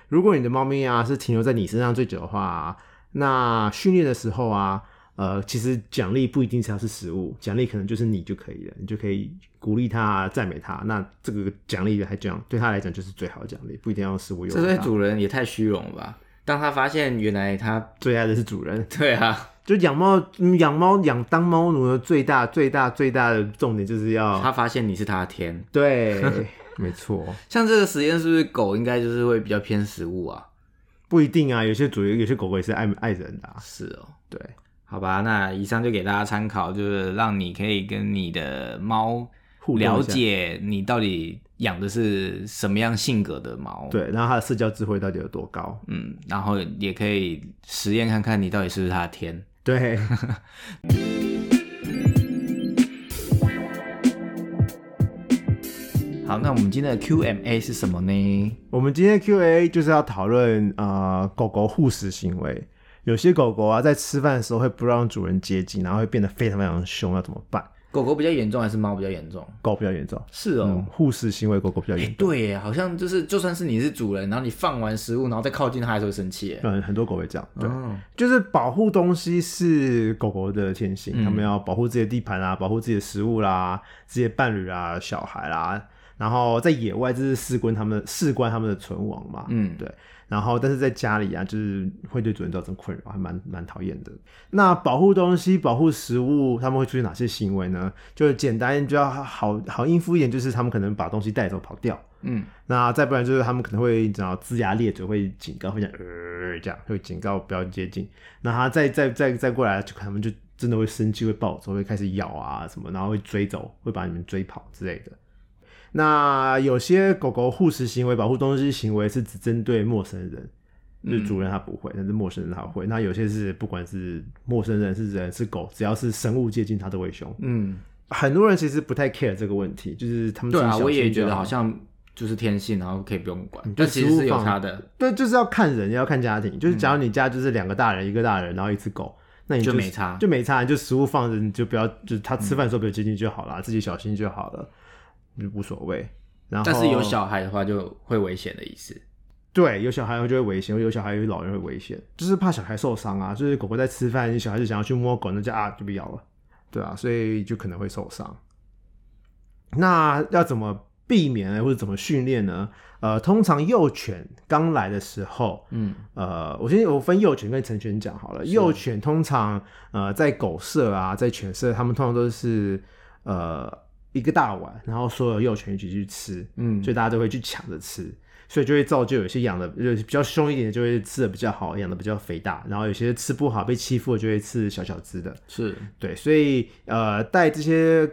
如果你的猫咪啊是停留在你身上最久的话、那训练的时候啊，呃，其实奖励不一定是要是食物，奖励可能就是你就可以了，你就可以鼓励他、赞美他。那这个奖励还讲对他来讲就是最好的奖励，不一定要食物有这对。主人也太虚荣了吧？当他发现原来他最爱的是主人，[LAUGHS] 对啊，就养猫、嗯养猫、养当猫奴的最大、最大、最大的重点就是要他发现你是他的天。对，[LAUGHS] 没错，像这个实验是不是狗应该就是会比较偏食物啊？不一定啊，有些主人、有些狗狗也是爱爱人的、啊，是哦，对。好吧，那以上就给大家参考，就是让你可以跟你的猫了解你到底养的是什么样性格的猫。，对，然后它的社交智慧到底有多高？嗯，然后也可以实验看看你到底是不是它的天。对，[LAUGHS] 好，那我们今天的 Q&A 是什么呢？我们今天的 Q&A 就是要讨论呃狗狗护食行为。有些狗狗啊，在吃饭的时候会不让主人接近，然后会变得非常非常凶，要怎么办？狗狗比较严重还是猫比较严重？狗比较严重，是哦，护食行为狗狗比较严重，对耶，好像就是就算是你是主人，然后你放完食物，然后再靠近它，还是会生气。嗯，很多狗会这样，对。嗯就是保护东西是狗狗的天性，嗯它们要保护自己的地盘啊，保护自己的食物啦，自己的伴侣啊、小孩啦。然后在野外，这是事关他们事关他们的存亡嘛。嗯，对。然后，但是在家里啊，就是会对主人造成困扰，还蛮蛮讨厌的。那保护东西、保护食物，他们会出现哪些行为呢？就是简单，就要好好应付一点，就是他们可能把东西带走跑掉。嗯，那再不然就是他们可能会讲龇牙咧嘴，会警告，会讲呃这样，会警告不要接近。那他再再再再过来，就可能他们就真的会生气，会暴走，会开始咬啊什么，然后会追走，会把你们追跑之类的。那有些狗狗护食行为、保护东西行为是只针对陌生人，就是主人他不会，但是陌生人他会。那有些是不管是陌生人是人是狗，只要是生物接近它都会凶。嗯，很多人其实不太 care 这个问题，就是他们对啊，我也觉得好像就是天性，然后可以不用管，就但其实是有差的，对，就是要看人，要看家庭。就是假如你家就是两个大人，一个大人，然后一只狗，那你就没差就没差，你就食物放着，你就不要，就是他吃饭的时候不要接近就好了，自己小心就好了，就无所谓。然后，但是有小孩的话就会危险的意思。对有小孩就会危险，有小孩有老人会危险，就是怕小孩受伤啊。就是狗狗在吃饭，小孩子想要去摸狗，那就啊就被咬了，对啊，所以就可能会受伤。那要怎么避免呢？或者怎么训练呢？呃，通常幼犬刚来的时候，嗯呃，我先我分幼犬跟成犬讲好了。幼犬通常呃在狗舍啊，在犬舍，他们通常都是呃一个大碗，然后所有幼犬一起去吃，嗯所以大家都会去抢着吃，所以就会造就有些养的就是比较凶一点的就会吃的比较好，养的比较肥大，然后有些吃不好被欺负就会吃小小只的。是，对，所以呃，带这些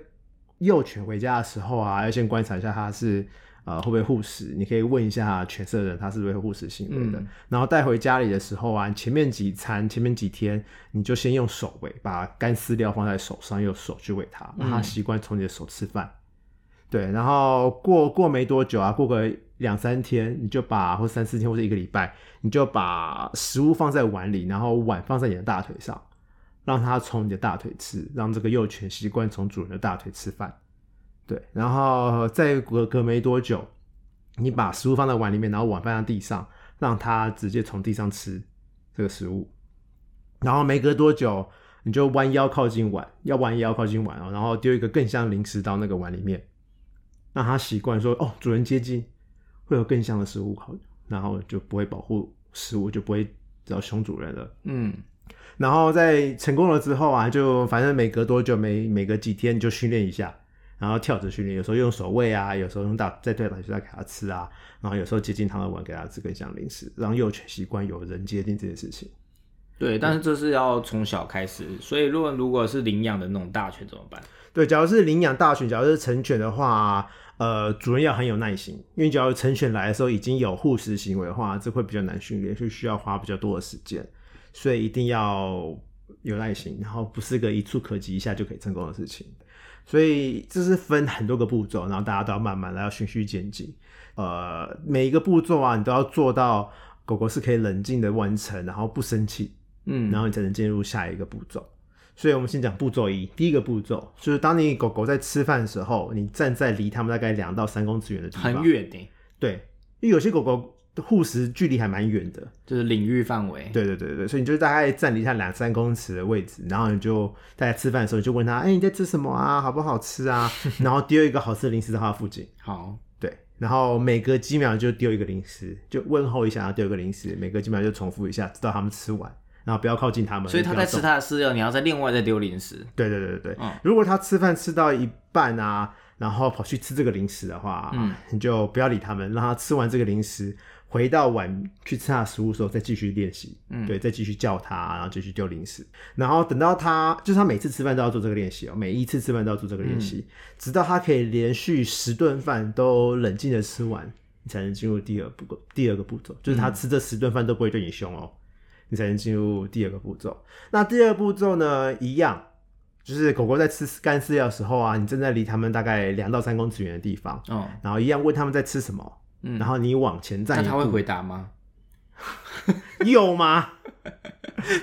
幼犬回家的时候啊，要先观察一下它是呃会不会护食，你可以问一下犬舍的人他是不是会护食行为的。嗯然后带回家里的时候啊，前面几餐、前面几天，你就先用手喂，把干饲料放在手上，用手去喂它，让它习惯从你的手吃饭。对，然后过过没多久啊，过个两三天，你就把或三四天或者一个礼拜，你就把食物放在碗里，然后碗放在你的大腿上，让它从你的大腿吃，让这个幼犬习惯从主人的大腿吃饭。对，然后再隔隔没多久，你把食物放在碗里面，然后碗放在地上，让它直接从地上吃这个食物。然后没隔多久，你就弯腰靠近碗，要弯腰靠近碗哦，然后丢一个更香的零食到那个碗里面，让它习惯说哦，主人接近会有更香的食物靠，然后就不会保护食物，就不会找凶主人了。嗯然后在成功了之后啊，就反正每隔多久，每每隔几天就训练一下，然后跳着训练，有时候用手喂啊，有时候用大在对打球赛给它吃啊，然后有时候接近它的碗给它吃更像零食，让幼犬习惯有人接近这件事情。对，但是这是要从小开始，所以如果如果是领养的那种大犬怎么办？对，假如是领养大犬，假如是成犬的话，呃，主人要很有耐心，因为假如成犬来的时候已经有护食行为的话，这会比较难训练，就需要花比较多的时间，所以一定要有耐心，然后不是个一触可及一下就可以成功的事情。所以这是分很多个步骤，然后大家都要慢慢的要循序渐进。呃，每一个步骤啊，你都要做到狗狗是可以冷静的完成，然后不生气，嗯，然后你才能进入下一个步骤。所以我们先讲步骤一，第一个步骤就是当你狗狗在吃饭的时候，你站在离它们大概两到三公尺远的地方，很远呢，对，因为有些狗狗护食距离还蛮远的，就是领域范围。对对对对，所以你就大概站离他两三公尺的位置，然后你就大家吃饭的时候你就问他，哎、你在吃什么啊？好不好吃啊？[LAUGHS] 然后丢一个好吃的零食在他附近，好，对，然后每隔几秒就丢一个零食，就问候一下，然后丢一个零食，每隔几秒就重复一下，直到他们吃完，然后不要靠近他们。所以他在吃他的饲料，你要再另外再丢零食。对对对对对，嗯如果他吃饭吃到一半啊，然后跑去吃这个零食的话，嗯你就不要理他们，让他吃完这个零食，回到碗去吃他的食物的时候再继续练习，嗯。对，再继续叫他，然后继续丢零食，然后等到他就是他每次吃饭都要做这个练习哦，每一次吃饭都要做这个练习，嗯。直到他可以连续十顿饭都冷静的吃完，你才能进入第二步第二个步骤，就是他吃这十顿饭都不会对你凶哦。你才能进入第二个步骤。那第二步骤呢，一样，就是狗狗在吃干饲料的时候啊，你正在离它们大概两到三公尺远的地方，哦，然后一样问它们在吃什么，嗯，然后你往前站他会回答吗？[LAUGHS] 有吗？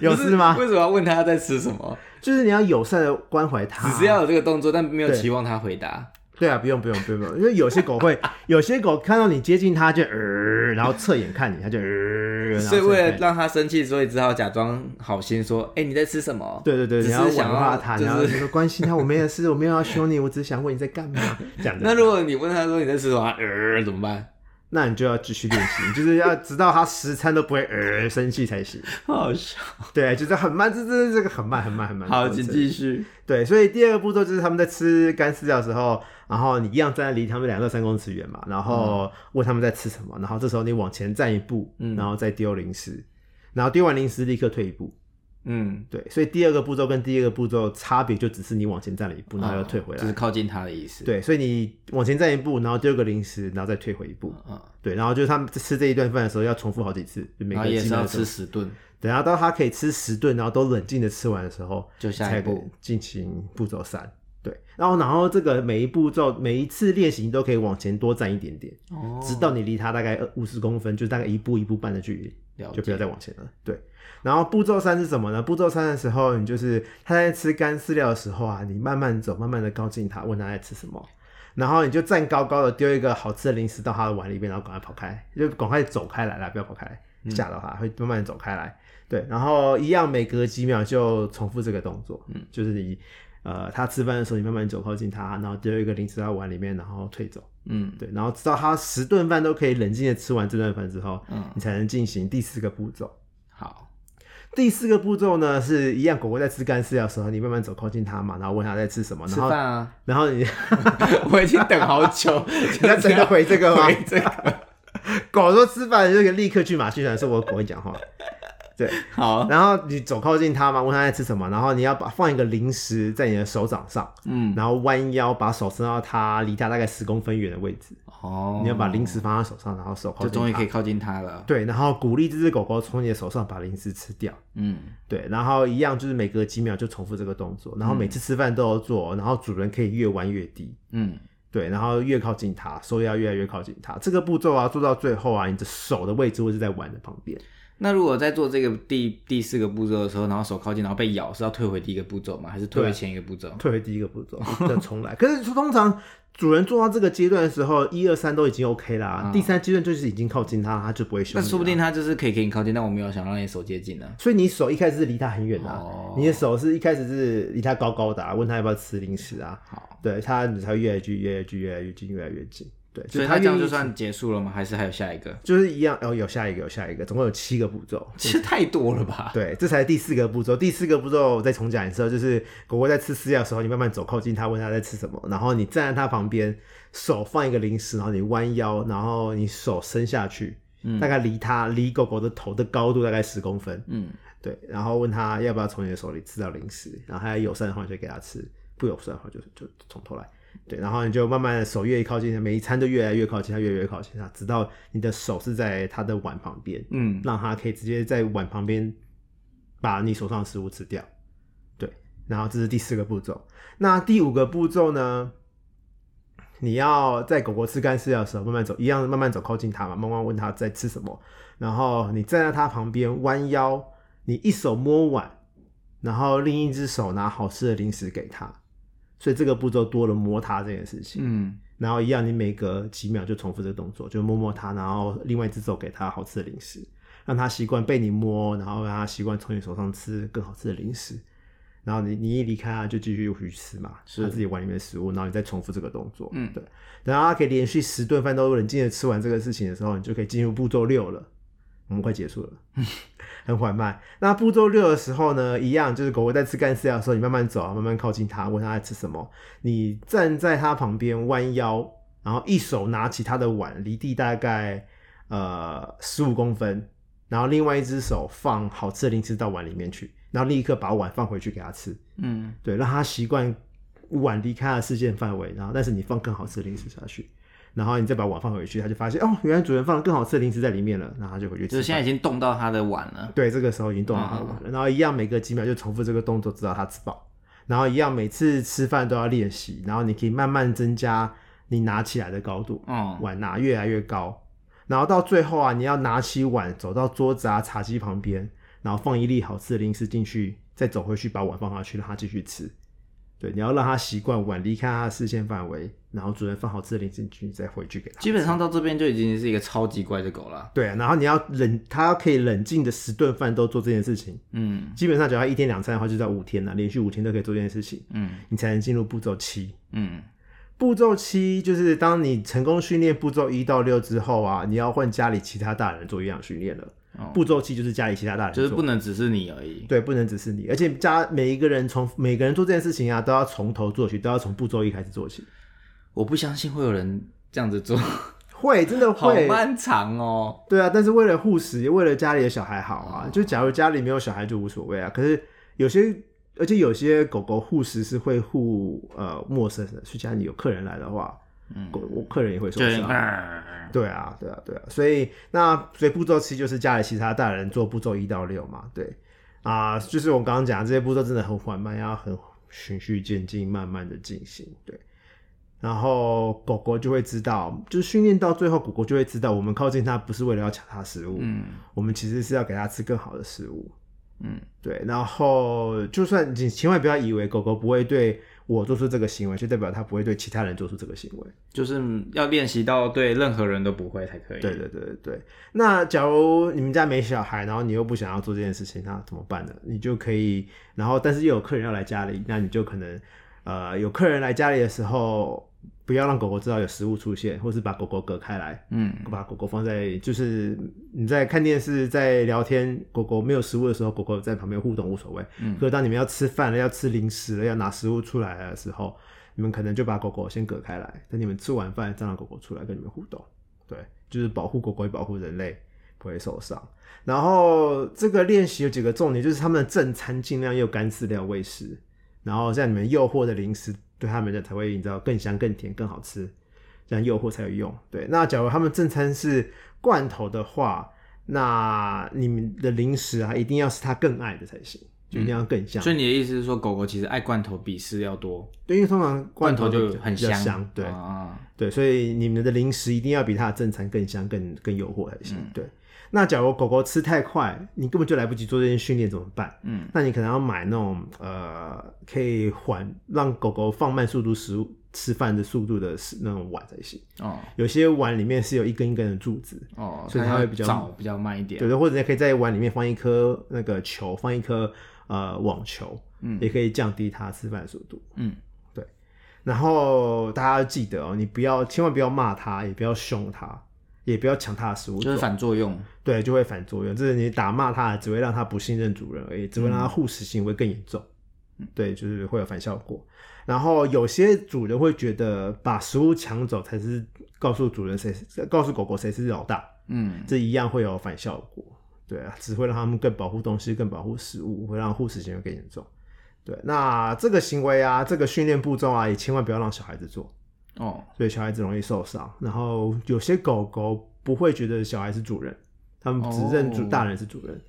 有是事吗？为什么要问他在吃什么？就是你要友善的关怀他，只是要有这个动作，但没有对期望他回答。对啊，不用不用不用不用，因为有些狗会，[LAUGHS] 有些狗看到你接近它就呃，然后侧眼看你，它就呃，然后所以为了侧眼看让他生气，所以只好假装好心说：“哎、你在吃什么？”对对对，只你要是想要玩化它，就然后是。说关心它，我没有事，我没有要凶你，我只是想问你在干嘛，这样的。[LAUGHS] 那如果你问他说你在吃什么，呃，怎么办？那你就要继续练习，你就是要直到他十餐都不会呃生气才行。好笑。对，就是很慢，这这这个很慢很慢很慢。好，请继续。对，所以第二个步骤就是他们在吃干饲料的时候，然后你一样站在离他们两到三公尺远嘛，然后问他们在吃什么，然后这时候你往前站一步，嗯然后再丢零食，然后丢完零食立刻退一步。嗯，对，所以第二个步骤跟第一个步骤差别就只是你往前站了一步，然后又退回来。哦就是靠近他的意思。，对，所以你往前站一步，然后丢个零食，然后再退回一步。嗯，对，然后就是他们吃这一顿饭的时候要重复好几次，就每个也是要吃十顿，等到到他可以吃十顿，然后都冷静的吃完的时候，就下一步。进行步骤三。对，然后然后这个每一步骤每一次练习你都可以往前多站一点点，哦，直到你离他大概五十公分，就大概一步一步半的距离，就不要。再往前了。对，然后步骤三是什么呢？步骤三的时候，你就是他在吃干饲料的时候啊，你慢慢走，慢慢的靠近他，问他在吃什么。然后你就站高高的，丢一个好吃的零食到他的碗里面，然后赶快跑开，就赶快走开来啦，不要跑开，吓到他，会慢慢地走开来。对，然后一样每隔几秒就重复这个动作，嗯，就是你呃他吃饭的时候，你慢慢走靠近他，然后丢一个零食到碗里面，然后退走。嗯对，然后直到他十顿饭都可以冷静的吃完这顿饭之后，嗯，你才能进行第四个步骤。好，第四个步骤呢，是一样，狗狗在吃干饲料的时候，你慢慢走靠近它嘛，然后问它在吃什么，然后饭啊！然后你 [LAUGHS] 我已经等好久，[LAUGHS] 你要真的回这个吗？回这个。[LAUGHS] 狗说吃饭就立刻去马戏团，说我狗会讲话。对，[LAUGHS] 好，然后你走靠近它嘛，问它在吃什么，然后你要把放一个零食在你的手掌上，嗯，然后弯腰把手伸到它离它大概十公分远的位置，哦，你要把零食放在手上，然后手靠就。终于可以靠近它了。对，然后鼓励这只狗狗从你的手上把零食吃掉。嗯，对，然后一样就是每隔几秒就重复这个动作，然后每次吃饭都要做，然后主人可以越弯越低，嗯，对，然后越靠近它，手也要越来越靠近它。这个步骤啊，做到最后啊，你的手的位置会是在碗的旁边。那如果在做这个第第四个步骤的时候，然后手靠近，然后被咬，是要退回第一个步骤吗？还是退回前一个步骤？退回第一个步骤，再重来。可是通常主人做到这个阶段的时候，一二三都已经 OK 啦，第三阶段就是已经靠近它，它就不会凶。那说不定他就是可以给你靠近，但我没有想让你手接近呢。所以你手一开始是离它很远的啊、哦你的手是一开始是离它高高的、啊，问它要不要吃零食啊，好，对它你才会越来越越来越越来越近，越来越近。对，所以他这样就算结束了吗？还是还有下一个？就是一样，哦，有下一个，有下一个，总共有七个步骤。这太多了吧？对，这才是第四个步骤。第四个步骤我再重讲一次哦，就是狗狗在吃饲料的时候，你慢慢走靠近它，问它在吃什么，然后你站在它旁边，手放一个零食，然后你弯腰，然后你手伸下去，大概离它离狗狗的头的高度大概十公分，嗯，对，然后问它要不要从你的手里吃到零食，然后它友善的话你就给它吃，不友善的话就就从头来。对，然后你就慢慢的手越靠近，每一餐都越来越靠近它，越来越靠近它，直到你的手是在它的碗旁边，嗯，让它可以直接在碗旁边把你手上的食物吃掉。对，然后这是第四个步骤。那第五个步骤呢？你要在狗狗吃干饲料的时候，慢慢走，一样慢慢走靠近它嘛，慢慢问它在吃什么。然后你站在它旁边弯腰，你一手摸碗，然后另一只手拿好吃的零食给它。所以这个步骤多了摸它这件事情。嗯，然后一样，你每隔几秒就重复这个动作，就摸摸它，然后另外一只手给它好吃的零食，让它习惯被你摸，然后让它习惯从你手上吃更好吃的零食。然后你你一离开它，就继续去吃嘛，是它自己碗里面的食物，然后你再重复这个动作。嗯对。然后它可以连续十顿饭都冷静的吃完这个事情的时候，你就可以进入步骤六了。我们快结束了，[LAUGHS] 很缓慢。那步骤六的时候呢，一样就是狗狗在吃干饲料的时候，你慢慢走，慢慢靠近它，问它在吃什么。你站在它旁边弯腰，然后一手拿起它的碗，离地大概呃十五公分，然后另外一只手放好吃的零食到碗里面去，然后立刻把碗放回去给它吃。嗯，对，让它习惯碗离开它的视线范围，然后但是你放更好吃的零食下去。然后你再把碗放回去，他就发现哦，原来主人放了更好吃的零食在里面了，然后他就回去吃饭。就是现在已经冻到他的碗了。对，这个时候已经冻到他的碗了，然后一样每隔几秒就重复这个动作，直到他吃饱。然后一样每次吃饭都要练习，然后你可以慢慢增加你拿起来的高度，嗯，碗拿越来越高，然后到最后啊，你要拿起碗走到桌子啊、茶几旁边，然后放一粒好吃的零食进去，再走回去把碗放下去，让它继续吃。对，你要让他习惯晚离开他的视线范围，然后主人放好吃的零食进去，再回去给他。基本上到这边就已经是一个超级乖的狗了。对，然后你要冷，它可以冷静的十顿饭都做这件事情。嗯基本上只要一天两餐的话，就到五天了，连续五天都可以做这件事情，嗯你才能进入步骤七。嗯，步骤七就是当你成功训练步骤一到六之后啊，你要换家里其他大人做营养训练了。哦步骤器就是家里其他大人做，就是不能只是你而已。对，不能只是你，而且家每一个人从每个人做这件事情啊，都要从头做起，都要从步骤一开始做起。我不相信会有人这样子做，会，真的好会。漫长哦。对啊，但是为了护食，也为了家里的小孩好啊。就假如家里没有小孩就无所谓啊。可是有些，而且有些狗狗护食是会护呃陌生的，去家里有客人来的话，狗我客人也会受就伤。对啊，对啊，对啊，所以那所以步骤七就是家里其他大人做步骤一到六嘛，对。啊，就是我刚刚讲这些步骤真的很缓慢，要很循序渐进，慢慢的进行，对。然后狗狗就会知道，就是训练到最后，狗狗就会知道，我们靠近它不是为了要抢它食物，嗯。我们其实是要给它吃更好的食物，嗯，对。然后就算你千万不要以为狗狗不会对我做出这个行为，就代表它不会对其他人做出这个行为。就是要练习到对任何人都不会才可以。对对对对对。那假如你们家没小孩，然后你又不想要做这件事情，那怎么办呢？你就可以，然后但是又有客人要来家里，那你就可能，呃，有客人来家里的时候，不要让狗狗知道有食物出现，或是把狗狗隔开来，嗯把狗狗放在，就是你在看电视、在聊天，狗狗没有食物的时候，狗狗在旁边互动无所谓。嗯可是当你们要吃饭了、要吃零食了、要拿食物出来的时候，你们可能就把狗狗先隔开来，等你们吃完饭再让狗狗出来跟你们互动。对，就是保护狗狗，也保护人类不会受伤。然后这个练习有几个重点，就是他们的正餐尽量用干饲料喂食，然后在你们诱惑的零食对他们的才会你知道更香、更甜、更好吃，这样诱惑才有用。对，那假如他们正餐是罐头的话，那你们的零食啊一定要是他更爱的才行，就一定要更香。所以你的意思是说，狗狗其实爱罐头比饲料多，对，因为通常罐头就很香，对。啊，对，所以你们的零食一定要比它的正餐更香、更更诱惑才行。嗯对，那假如狗狗吃太快，你根本就来不及做这些训练，怎么办？嗯，那你可能要买那种呃，可以缓让狗狗放慢速度食物吃饭的速度的那种碗才行。哦有些碗里面是有一根一根的柱子，哦，所以它会比较早比较慢一点。对的，或者你可以在碗里面放一颗那个球，放一颗呃网球，嗯也可以降低它吃饭的速度。嗯，然后大家要记得哦，你不要千万不要骂它，也不要凶它，也不要抢它的食物，就是反作用。对，就会反作用。就是你打骂它，只会让它不信任主人而已，只会让它护食行为更严重。对，就是会有反效果。然后有些主人会觉得把食物抢走才是告诉主人谁是，告诉狗狗谁是老大，嗯，这一样会有反效果。对啊，只会让他们更保护东西，更保护食物，会让护食行为更严重。对，那这个行为啊，这个训练步骤啊，也千万不要让小孩子做，哦，所以小孩子容易受伤。然后有些狗狗不会觉得小孩是主人，他们只认主哦大人是主人。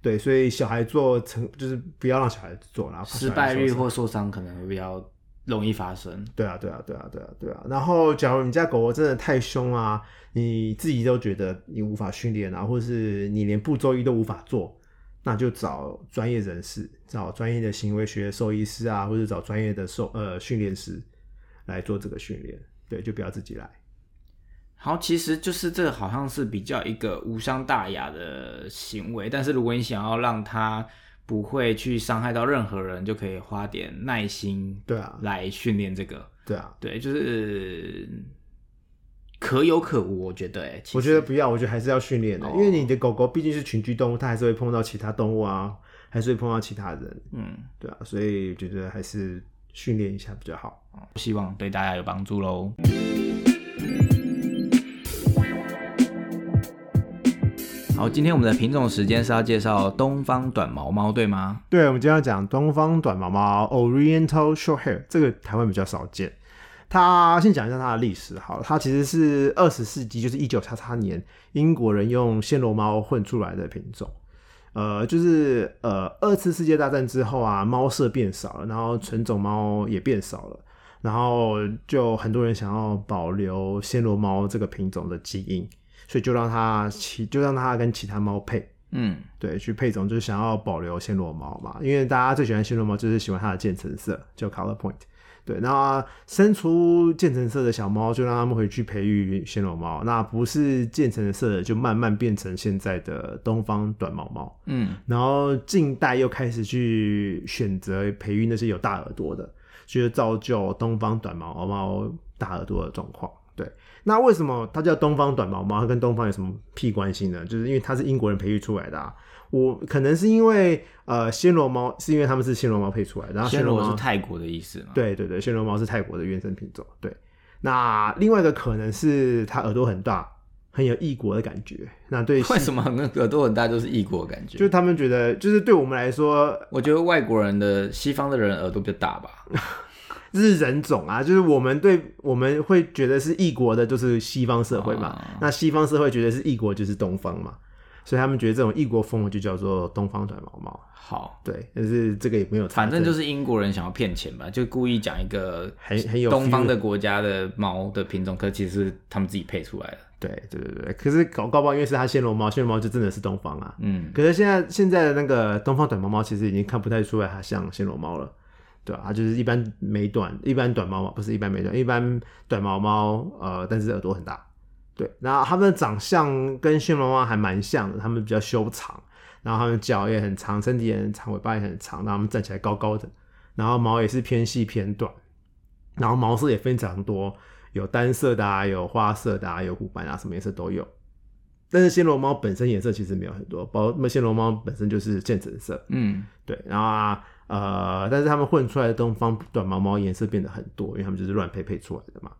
对，所以小孩做成就是不要让小孩子做，然后怕失败率或受伤可能会比较容易发生。对啊，对啊，对啊，对啊，对啊。然后，假如你家狗狗真的太凶啊，你自己都觉得你无法训练啊，或是你连步骤一都无法做，那就找专业人士，找专业的行为学兽医师啊，或者找专业的兽呃训练师来做这个训练。对，就不要自己来。好，其实就是这个好像是比较一个无伤大雅的行为，但是如果你想要让它不会去伤害到任何人，就可以花点耐心对啊，来训练这个。对啊，对，就是可有可无，我觉得、我实觉得不要，我觉得还是要训练的，哦因为你的狗狗毕竟是群居动物，它还是会碰到其他动物啊，还是会碰到其他人，嗯，对啊，所以觉得还是训练一下比较好啊。希望对大家有帮助喽。好，今天我们的品种时间是要介绍东方短毛猫，对吗？对，我们今天要讲东方短毛猫 （Oriental Shorthair），这个台湾比较少见。它先讲一下它的历史好了，它其实是二十世纪，就是一九叉叉年，英国人用暹罗猫混出来的品种。呃，就是呃，二次世界大战之后啊，猫舍变少了，然后纯种猫也变少了，然后就很多人想要保留暹罗猫这个品种的基因，所以就让它其就让它跟其他猫配。嗯，对，去配种就是想要保留暹罗猫嘛，因为大家最喜欢暹罗猫就是喜欢它的渐层色，就 color point。对，那生出渐层色的小猫，就让他们回去培育暹罗猫。那不是渐层色的，就慢慢变成现在的东方短毛猫。嗯，然后近代又开始去选择培育那些有大耳朵的，就是造就东方短毛猫大耳朵的状况。对，那为什么它叫东方短毛猫？它跟东方有什么屁关系呢？就是因为它是英国人培育出来的、啊。我可能是因为呃暹罗猫是因为他们是暹罗猫配出来的，然后暹罗猫是泰国的意思嘛？，对对对，暹罗猫是泰国的原生品种。对，那另外一个可能是它耳朵很大，很有异国的感觉。那对西为什么那个耳朵很大就是异国的感觉？就是他们觉得，就是对我们来说，我觉得外国人的西方的人耳朵比较大吧。[LAUGHS] 这是人种啊，就是我们对我们会觉得是异国的，就是西方社会嘛。哦那西方社会觉得是异国就是东方嘛，所以他们觉得这种异国风就叫做东方短毛猫。好，对，但是这个也没有，反正就是英国人想要骗钱吧，就故意讲一个很很有东方的国家的猫的品种，可其实是他们自己配出来的。对对对对。可是搞搞不好，因为是它暹罗猫，暹罗猫就真的是东方啊。嗯，可是现在现在的那个东方短毛猫，其实已经看不太出来它像暹罗猫了，对吧、它就是一般美短，一般短毛猫不是一般美短，一般短毛猫，呃，但是耳朵很大。对，然后它们的长相跟暹罗猫还蛮像的，它们比较修长，然后它们脚也很长，身体也很长，尾巴也很长，然后它们站起来高高的，然后毛也是偏细偏短，然后毛色也非常多，有单色的啊，有花色的啊，有虎斑啊，什么颜色都有。但是暹罗猫本身颜色其实没有很多，包括暹罗猫本身就是渐层色，嗯，对，然后啊呃，但是它们混出来的东方短毛猫颜色变得很多，因为它们就是乱配配出来的嘛。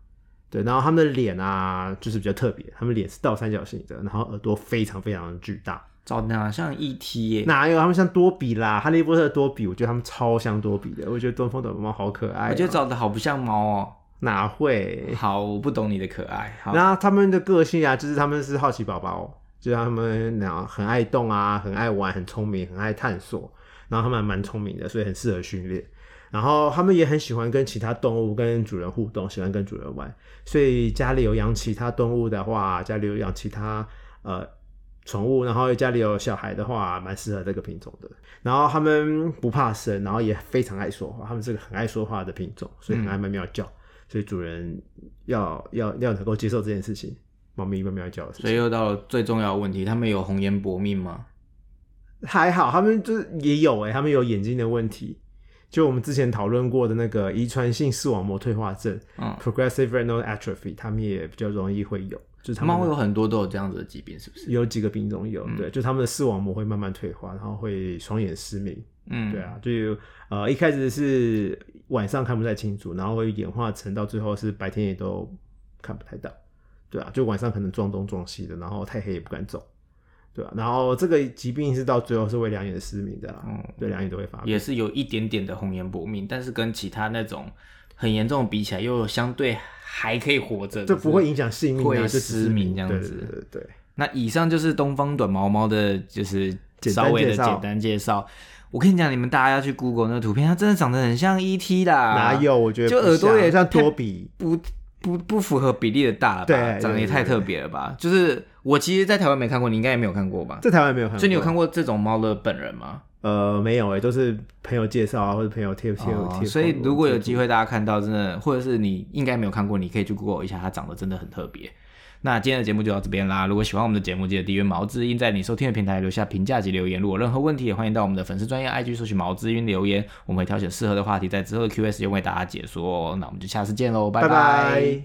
对，然后他们的脸啊，就是比较特别，他们脸是倒三角形的，然后耳朵非常非常的巨大。长得像 ET 耶。哪有？他们像多比啦，哈利波特多比，我觉得他们超像多比的。我觉得东方短毛猫好可爱哦、我觉得长得好不像猫哦。哪会？好，我不懂你的可爱。好，然后他们的个性啊，就是他们是好奇宝宝，就是他们俩很爱动啊，很爱玩，很聪明，很爱探索。然后他们还蛮聪明的，所以很适合训练。然后他们也很喜欢跟其他动物、跟主人互动，喜欢跟主人玩。所以家里有养其他动物的话，家里有养其他呃宠物，然后家里有小孩的话，蛮适合这个品种的。然后他们不怕生，然后也非常爱说话，他们是个很爱说话的品种，所以很爱喵喵叫。所以主人要要要能够接受这件事情，猫咪喵喵叫。所以又到了最重要的问题，他们有红颜薄命吗？还好，他们就是也有哎、他们有眼睛的问题，就我们之前讨论过的那个遗传性视网膜退化症，嗯。（progressive retinal atrophy），他们也比较容易会有，就是他们会有很多都有这样子的疾病，是不是？有几个品种有，嗯。对，就他们的视网膜会慢慢退化，然后会双眼失明，嗯，对啊，就呃一开始是晚上看不太清楚，然后会演化成到最后是白天也都看不太到，对啊，就晚上可能撞东撞西的，然后太黑也不敢走，对啊，然后这个疾病是到最后是会两眼失明的啦，嗯对，两眼都会发病，也是有一点点的红颜薄命，但是跟其他那种很严重的比起来，又相对还可以活着，这不会影响性命、啊，会失明这样对子对对对。那以上就是东方短毛猫的，就是稍微的简单介绍。我跟你讲，你们大家要去 Google 那个图片，它真的长得很像 ET 啦，哪有？我觉得就耳朵也像多比，不不不符合比例的大了吧？对长得也太特别了吧？就是我其实，在台湾没看过，你应该也没有看过吧？在台湾没有看过，所以你有看过这种猫的本人吗？呃，没有诶，都是朋友介绍啊，或者朋友贴贴哦贴。所以如果有机会，会大家看到，真的，或者是你应该没有看过，你可以去 Google 一下，它长得真的很特别。那今天的节目就到这边啦。如果喜欢我们的节目，记得订阅毛知音，在你收听的平台留下评价及留言。如果任何问题，也欢迎到我们的粉丝专业 IG 搜取毛知音留言，我们会挑选适合的话题，在之后的 Q&A 时间为大家解说。那我们就下次见喽，拜拜。